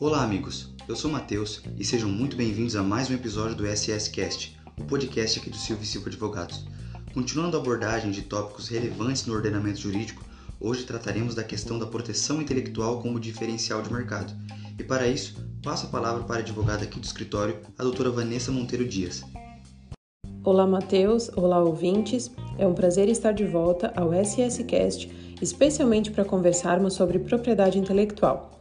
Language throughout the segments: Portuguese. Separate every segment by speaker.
Speaker 1: Olá, amigos. Eu sou Matheus e sejam muito bem-vindos a mais um episódio do SS Cast, o podcast aqui do Silvio Silva Advogados. Continuando a abordagem de tópicos relevantes no ordenamento jurídico, hoje trataremos da questão da proteção intelectual como diferencial de mercado. E para isso, passo a palavra para a advogada aqui do escritório, a doutora Vanessa Monteiro Dias.
Speaker 2: Olá, Matheus. Olá, ouvintes. É um prazer estar de volta ao SS Cast, especialmente para conversarmos sobre propriedade intelectual.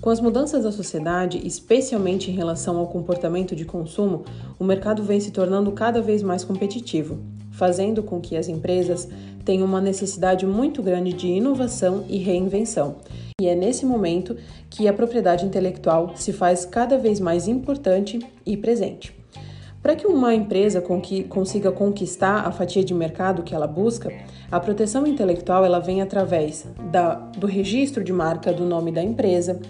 Speaker 2: Com as mudanças da sociedade, especialmente em relação ao comportamento de consumo, o mercado vem se tornando cada vez mais competitivo, fazendo com que as empresas tenham uma necessidade muito grande de inovação e reinvenção. E é nesse momento que a propriedade intelectual se faz cada vez mais importante e presente. Para que uma empresa consiga conquistar a fatia de mercado que ela busca, a proteção intelectual ela vem através da, do registro de marca do nome da empresa,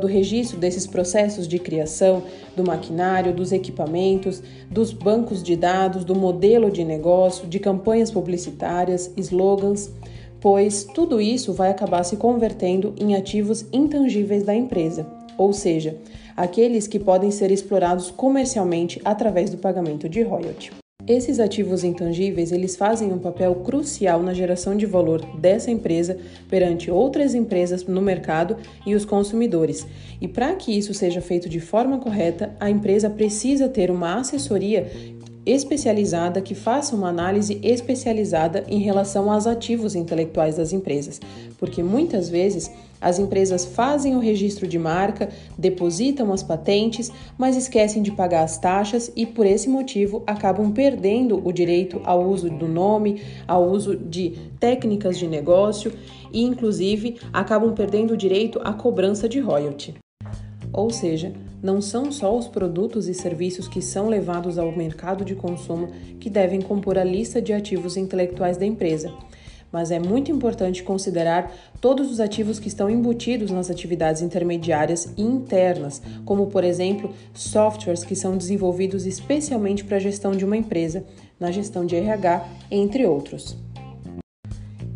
Speaker 2: do registro desses processos de criação, do maquinário, dos equipamentos, dos bancos de dados, do modelo de negócio, de campanhas publicitárias, slogans, pois tudo isso vai acabar se convertendo em ativos intangíveis da empresa, ou seja, aqueles que podem ser explorados comercialmente através do pagamento de royalty. Esses ativos intangíveis, eles fazem um papel crucial na geração de valor dessa empresa perante outras empresas no mercado e os consumidores. E para que isso seja feito de forma correta, a empresa precisa ter uma assessoria especializada que faça uma análise especializada em relação aos ativos intelectuais das empresas, porque muitas vezes as empresas fazem o registro de marca, depositam as patentes, mas esquecem de pagar as taxas e por esse motivo acabam perdendo o direito ao uso do nome, ao uso de técnicas de negócio e inclusive acabam perdendo o direito à cobrança de royalty. Ou seja, não são só os produtos e serviços que são levados ao mercado de consumo que devem compor a lista de ativos intelectuais da empresa, mas é muito importante considerar todos os ativos que estão embutidos nas atividades intermediárias e internas, como, por exemplo, softwares que são desenvolvidos especialmente para a gestão de uma empresa, na gestão de RH, entre outros.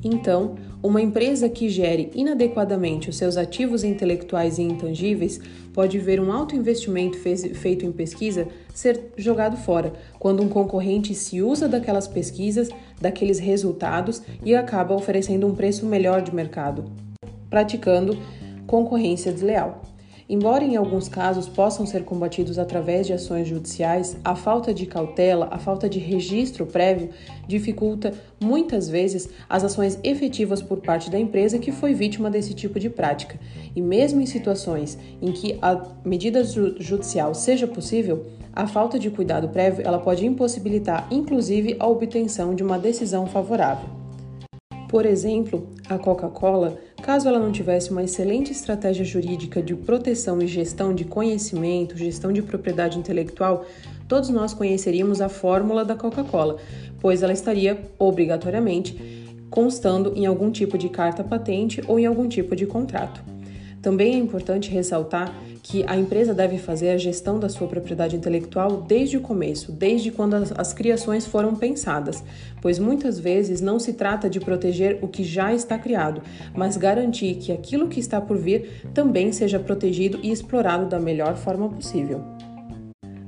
Speaker 2: Então, uma empresa que gere inadequadamente os seus ativos intelectuais e intangíveis pode ver um alto investimento feito em pesquisa ser jogado fora, quando um concorrente se usa daquelas pesquisas, daqueles resultados e acaba oferecendo um preço melhor de mercado, praticando concorrência desleal. Embora em alguns casos possam ser combatidos através de ações judiciais, a falta de cautela, a falta de registro prévio dificulta muitas vezes as ações efetivas por parte da empresa que foi vítima desse tipo de prática. E mesmo em situações em que a medida judicial seja possível, a falta de cuidado prévio ela pode impossibilitar inclusive a obtenção de uma decisão favorável. Por exemplo, a Coca-Cola, caso ela não tivesse uma excelente estratégia jurídica de proteção e gestão de conhecimento, gestão de propriedade intelectual, todos nós conheceríamos a fórmula da Coca-Cola, pois ela estaria obrigatoriamente constando em algum tipo de carta patente ou em algum tipo de contrato. Também é importante ressaltar que a empresa deve fazer a gestão da sua propriedade intelectual desde o começo, desde quando as, as, criações foram pensadas, pois muitas vezes não se trata de proteger o que já está criado, mas garantir que aquilo que está por vir também seja protegido e explorado da melhor forma possível.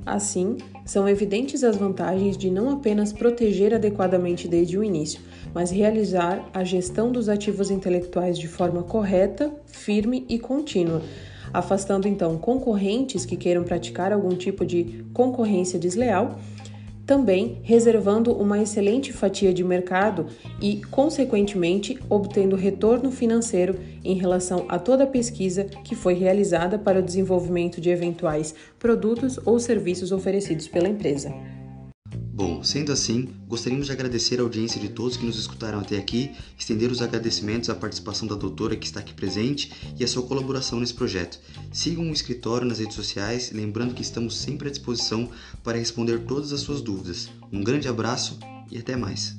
Speaker 2: Assim, são evidentes as vantagens de não apenas proteger adequadamente desde o início, mas realizar a gestão dos ativos intelectuais de forma correta, firme e contínua afastando então concorrentes que queiram praticar algum tipo de concorrência desleal, também reservando uma excelente fatia de mercado e, consequentemente, obtendo retorno financeiro em relação a toda a pesquisa que foi realizada para o desenvolvimento de eventuais produtos ou serviços oferecidos pela empresa.
Speaker 1: Bom, sendo assim, gostaríamos de agradecer a audiência de todos que nos escutaram até aqui, estender os agradecimentos à participação da doutora que está aqui presente e a sua colaboração nesse projeto. Sigam o escritório nas redes sociais, lembrando que estamos sempre à disposição para responder todas as suas dúvidas. Um grande abraço e até mais!